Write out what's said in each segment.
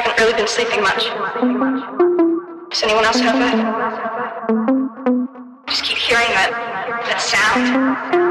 haven't really been sleeping much. Does anyone else have that? Just keep hearing that that sound.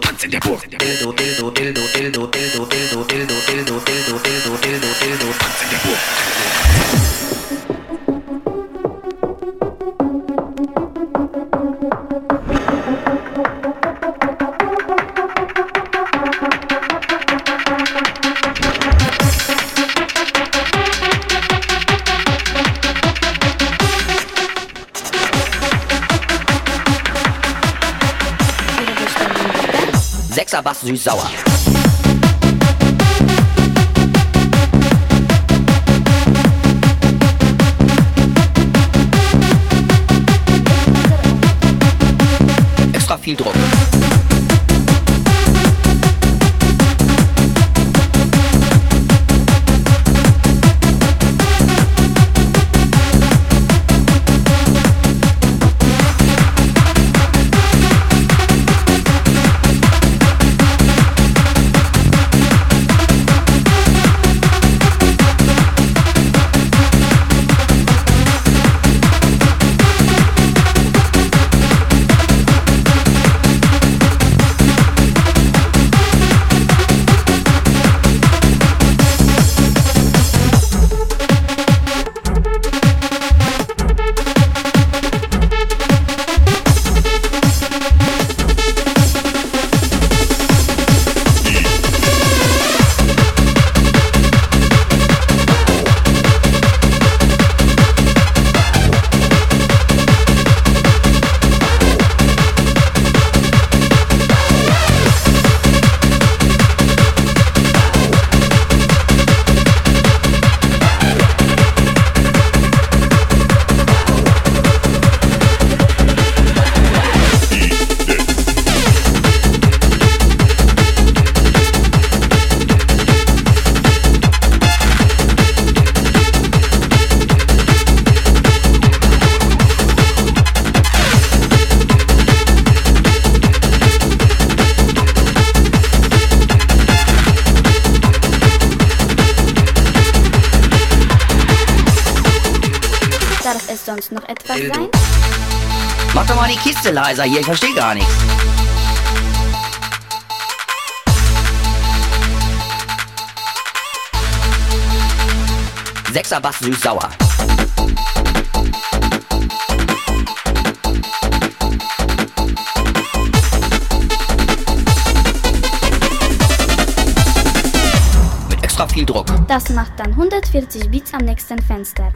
Pants in the book. Dildo, dildo, dildo, dildo, dildo, dildo, dildo, dildo, dildo, dildo, dildo, dildo, pants in the book. Kanabasu-izawa. Extra viel Scheiße leiser hier, ich verstehe gar nichts. Sechser Bass süß-sauer. Mit extra viel Druck. Das macht dann 140 Bits am nächsten Fenster.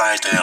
Flight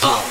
Boom.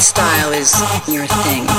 Style is your thing.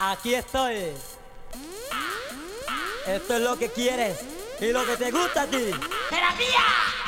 Aquí estoy. Esto es lo que quieres y lo que te gusta a ti. ¡Terapia!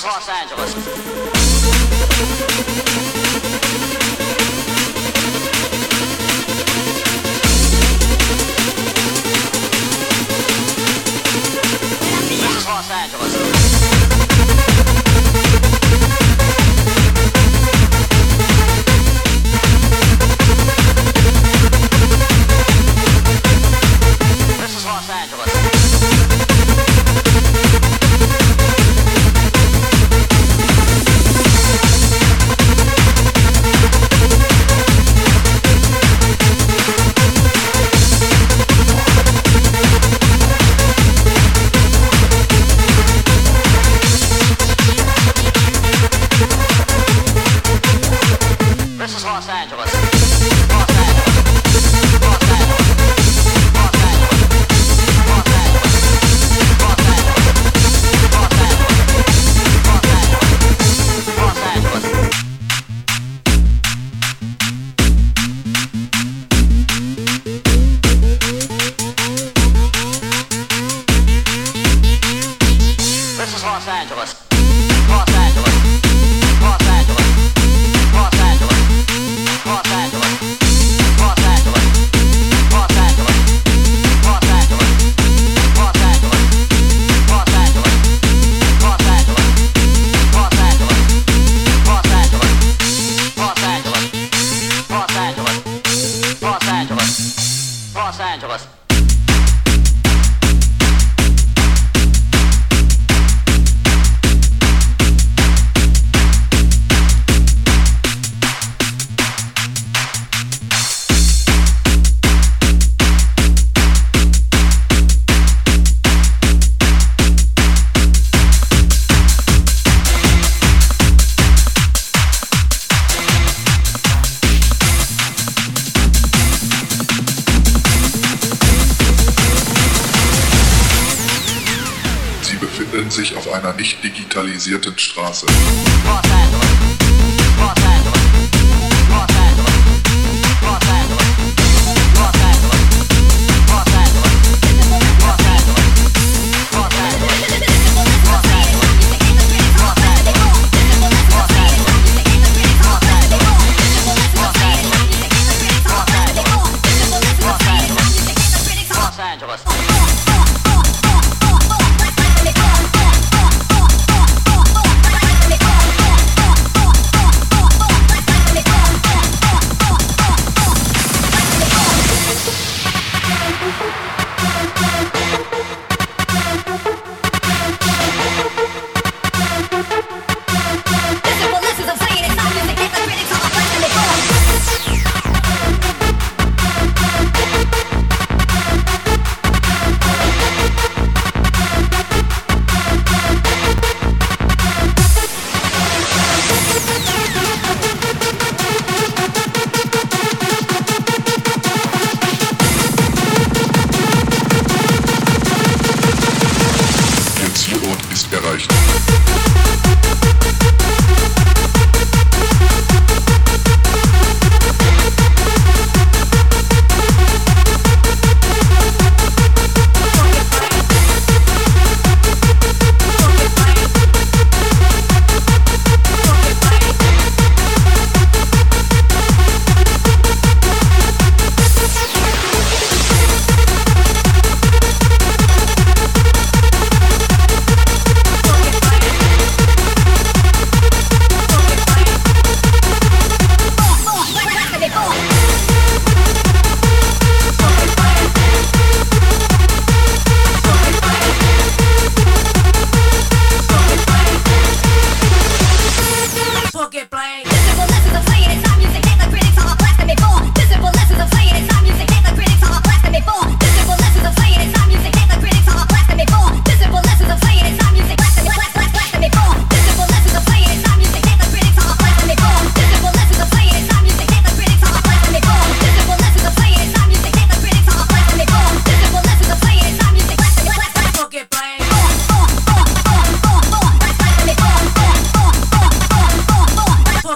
is Los Angeles. Los Angeles. asphaltierten Straße.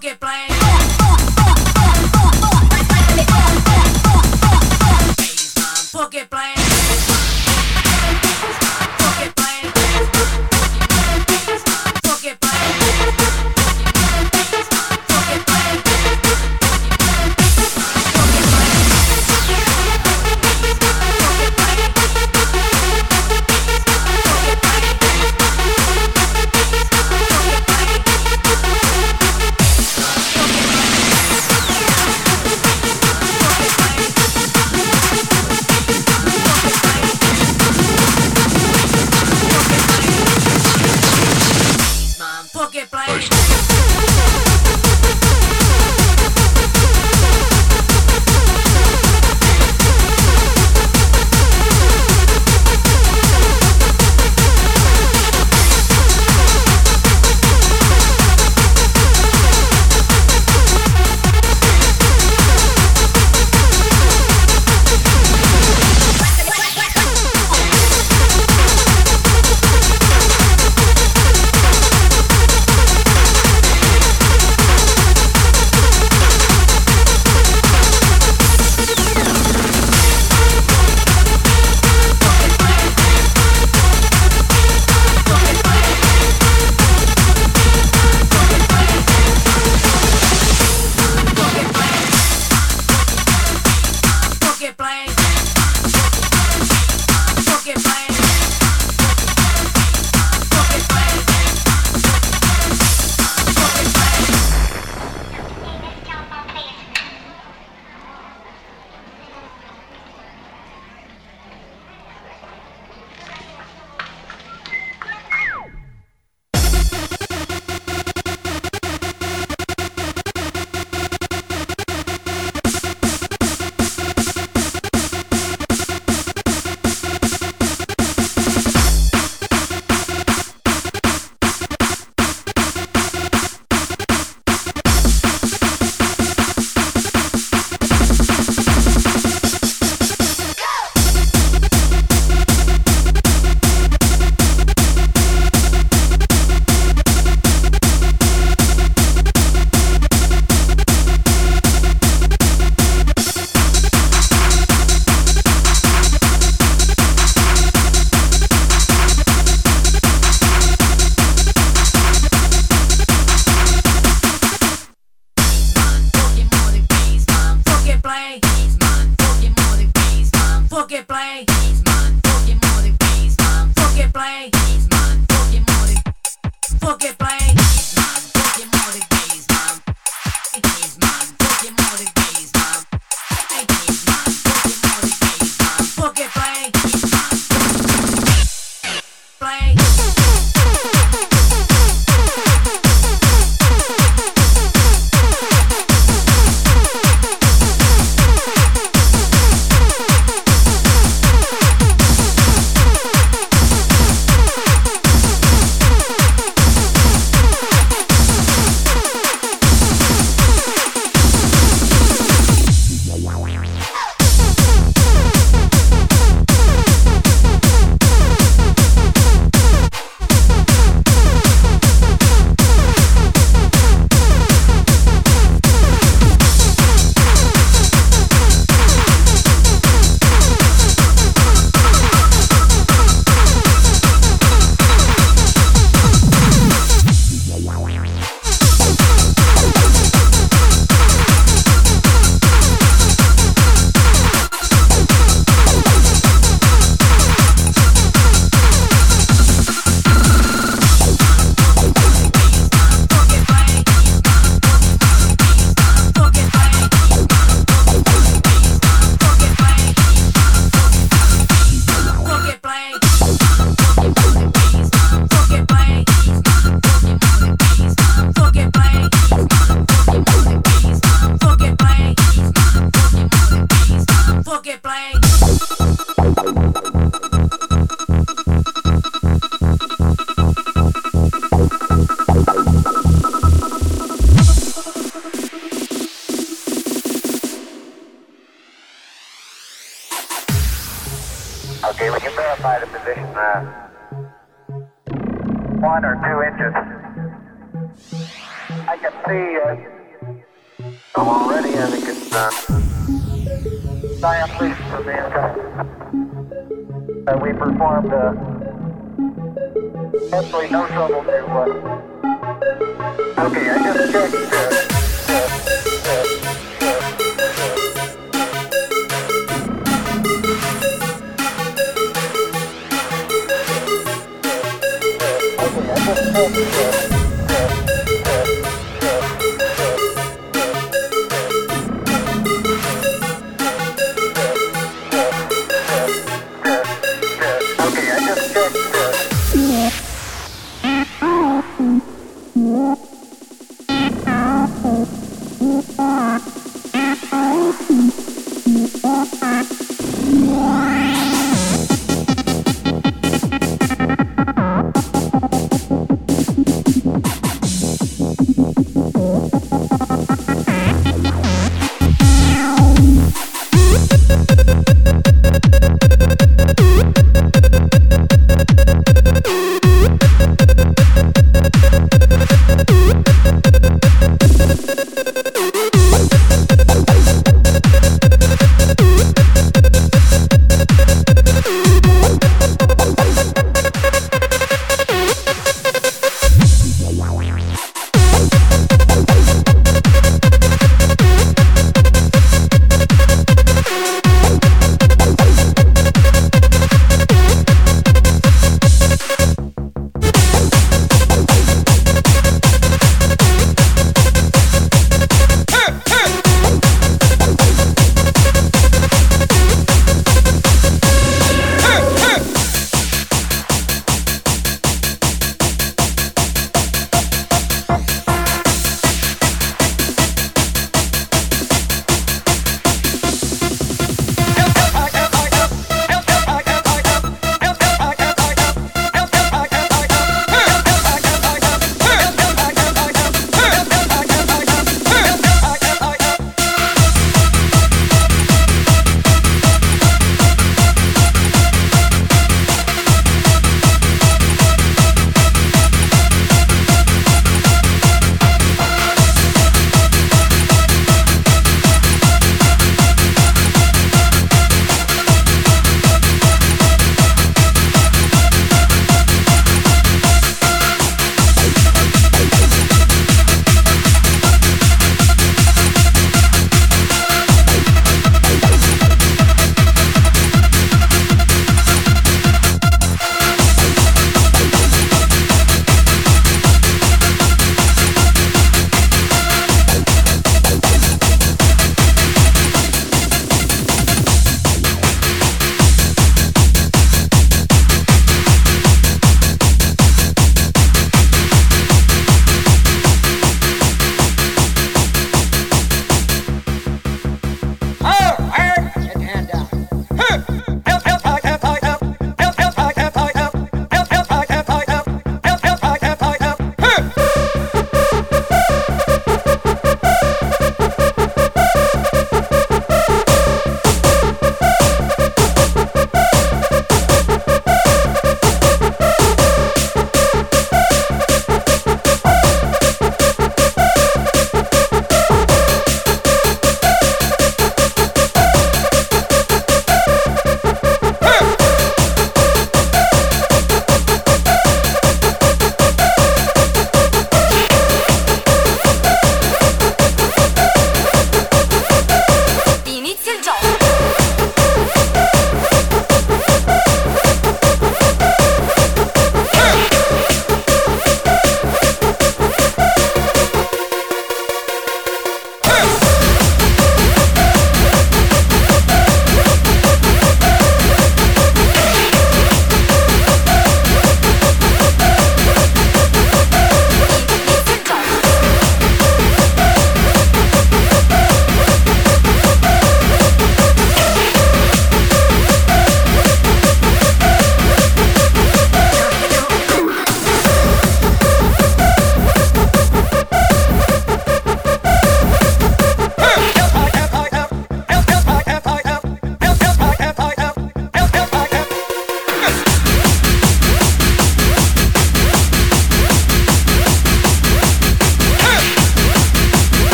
get blamed.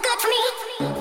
Good for me.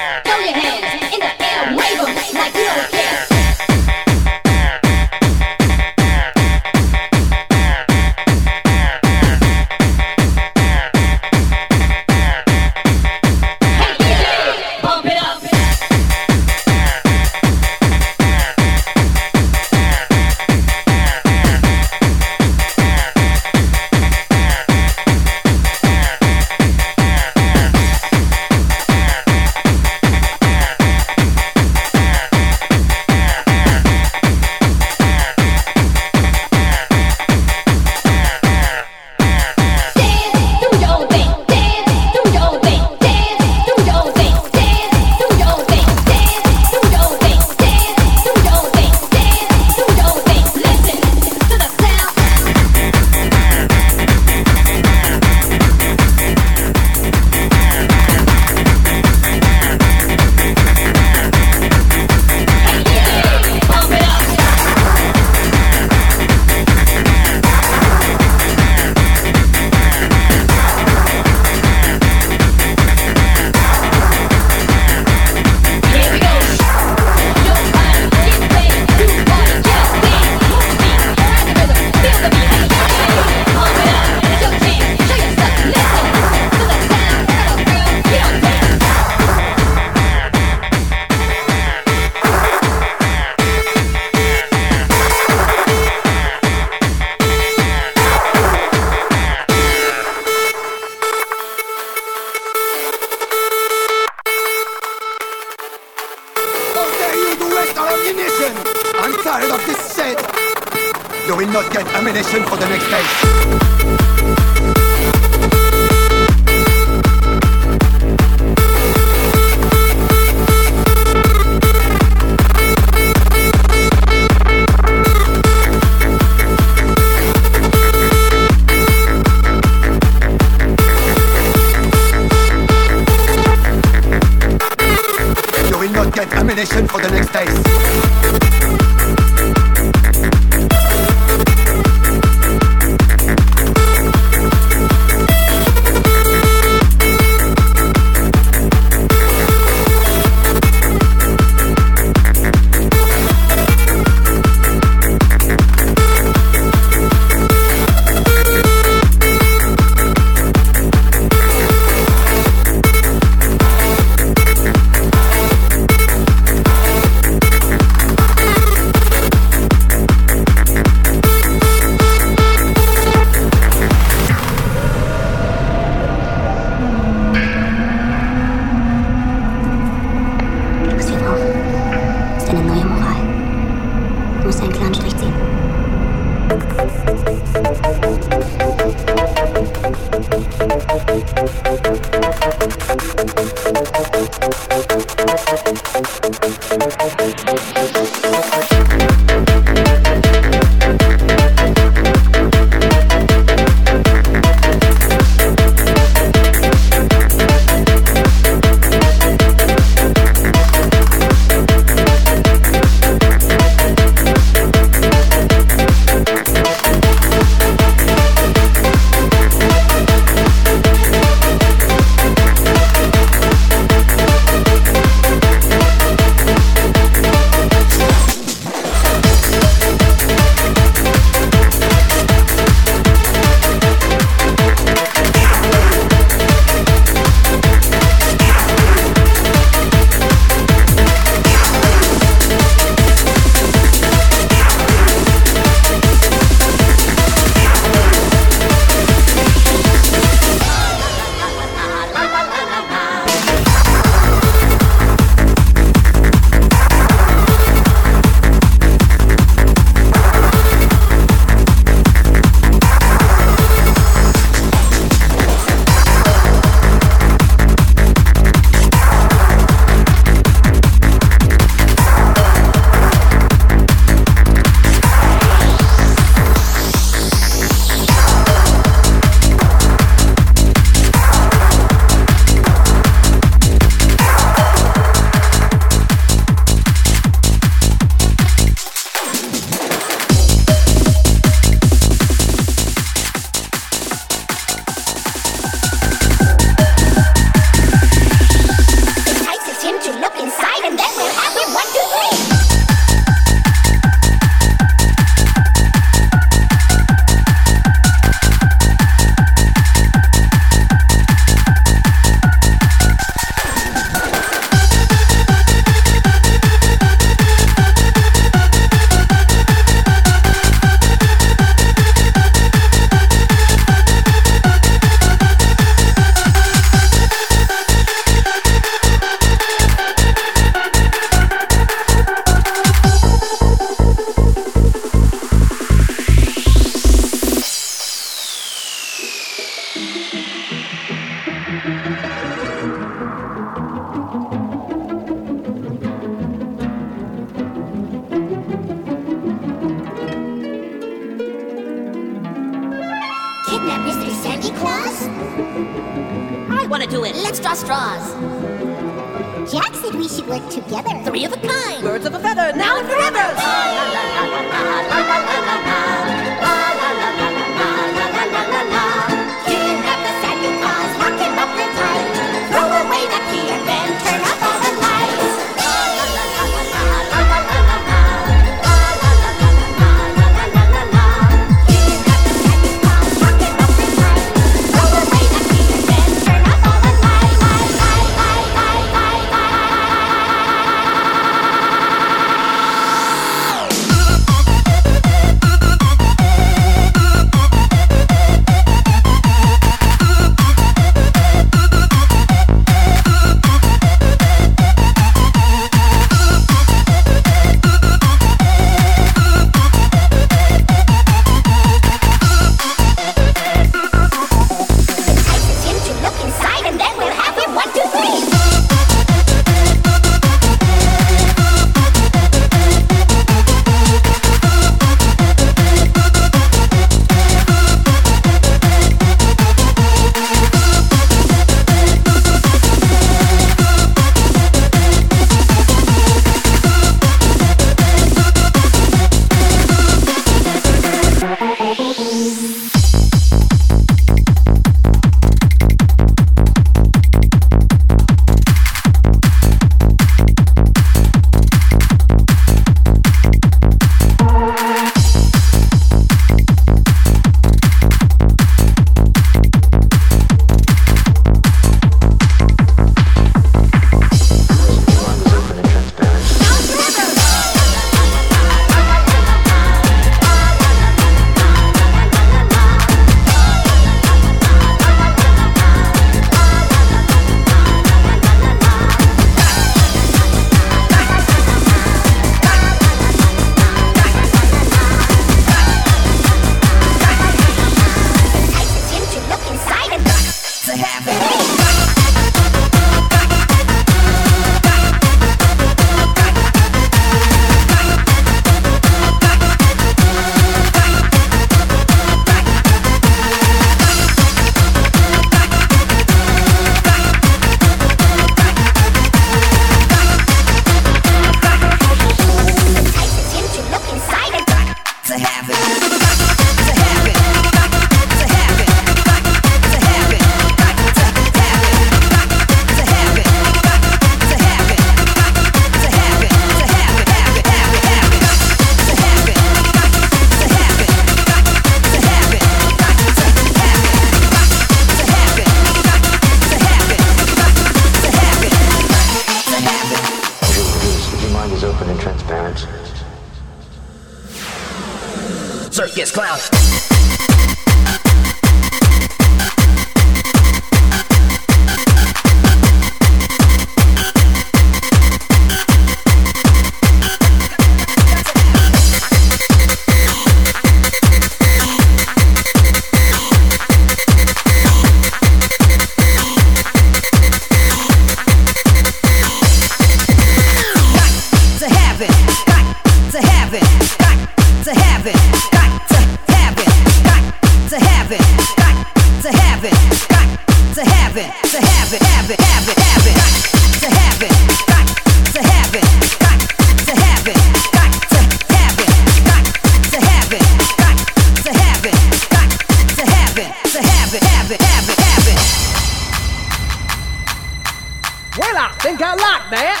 Well, I think I like that.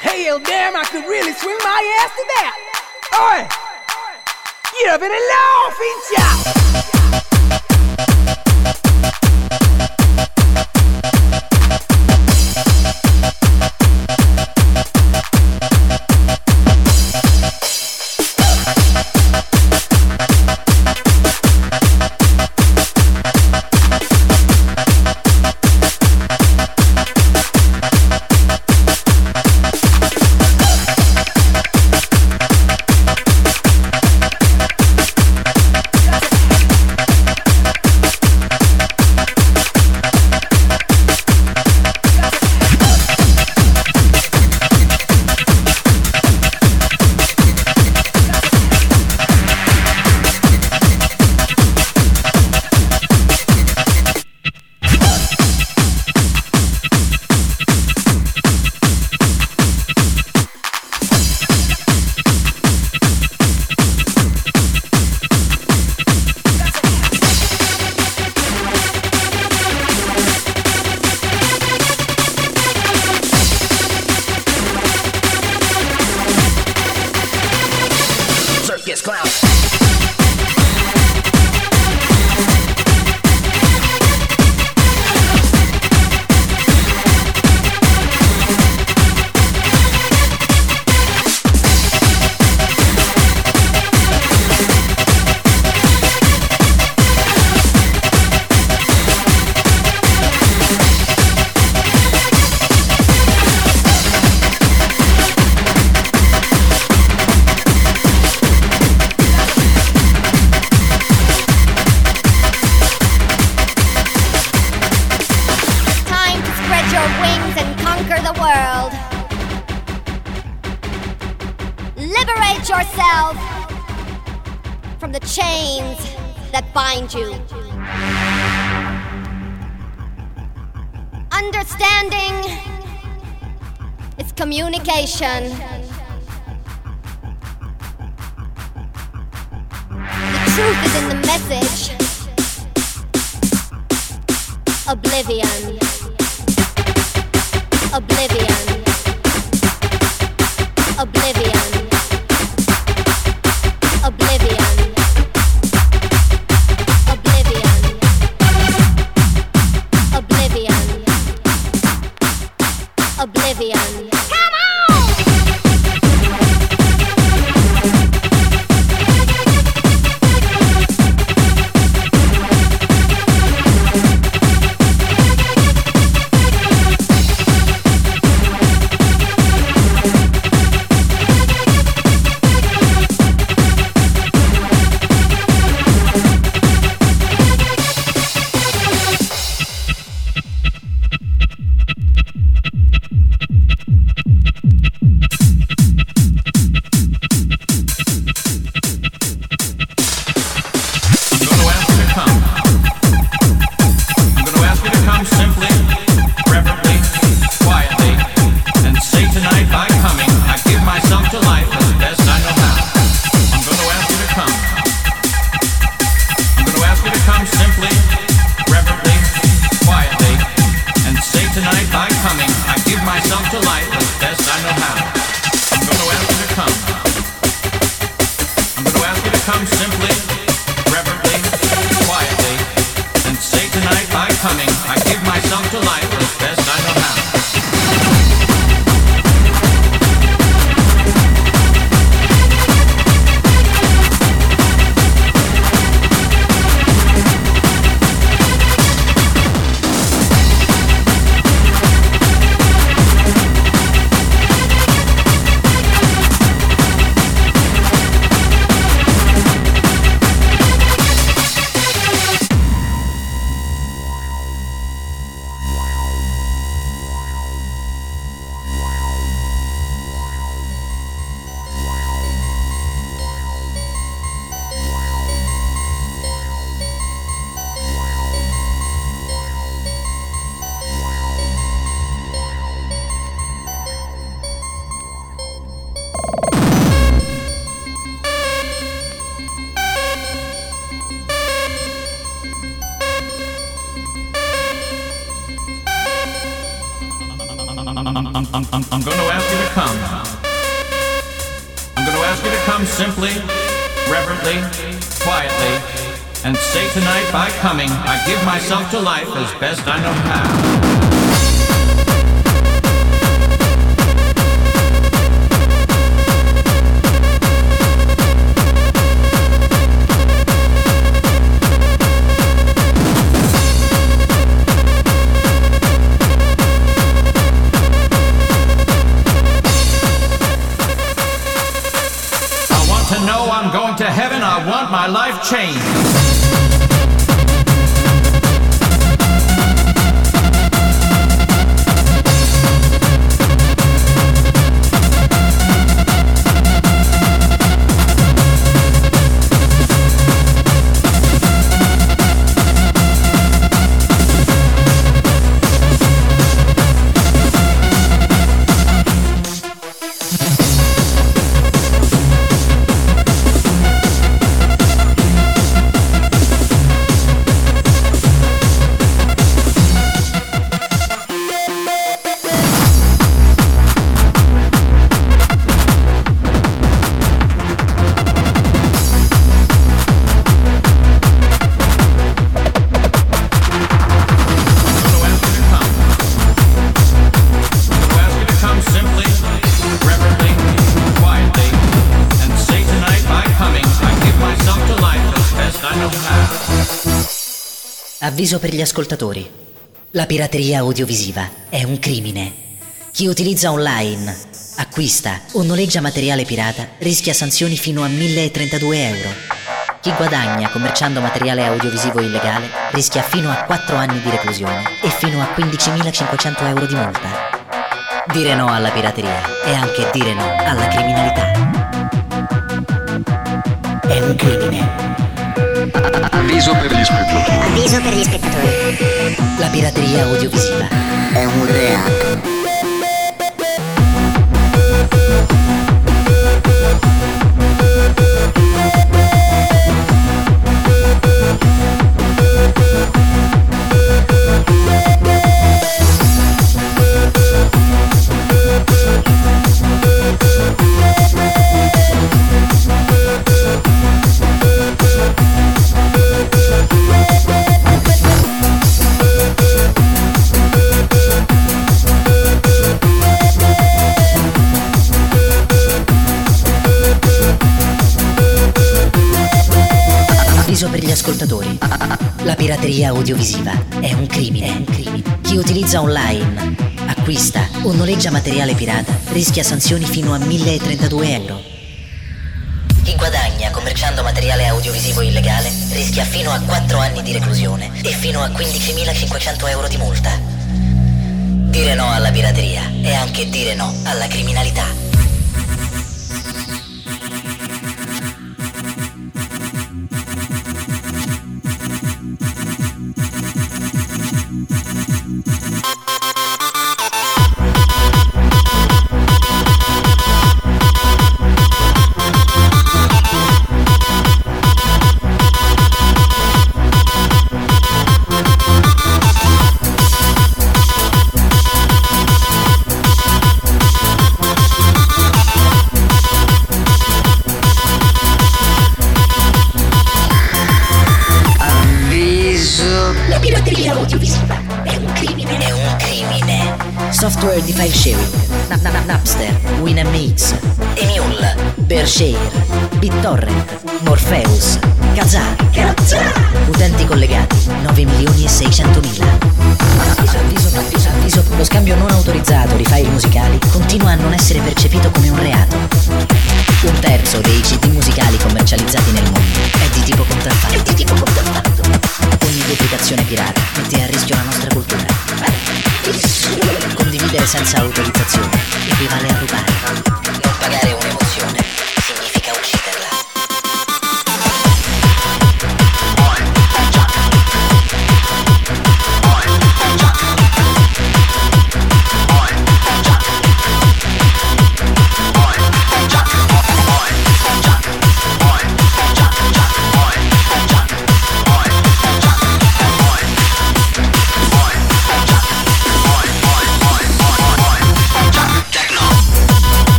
Hell damn, I could really swing my ass to that. Oi! Give it a laugh, feature! Avviso per gli ascoltatori. La pirateria audiovisiva è un crimine. Chi utilizza online, acquista o noleggia materiale pirata rischia sanzioni fino a 1032 euro. Chi guadagna commerciando materiale audiovisivo illegale rischia fino a 4 anni di reclusione e fino a 15.500 euro di multa. Dire no alla pirateria è anche dire no alla criminalità. È un crimine. Avviso per gli spettatori. Avviso per gli spettatori. La pirateria audiovisiva è un reato. Avviso ascoltatori. La pirateria audiovisiva è un crimine. È un crimine. Chi utilizza online, acquista o noleggia materiale pirata rischia sanzioni fino a 1032 euro. Chi guadagna commerciando materiale audiovisivo illegale rischia fino a 4 anni di reclusione e fino a 15.500 euro di multa. Dire no alla pirateria è anche dire no alla criminalità.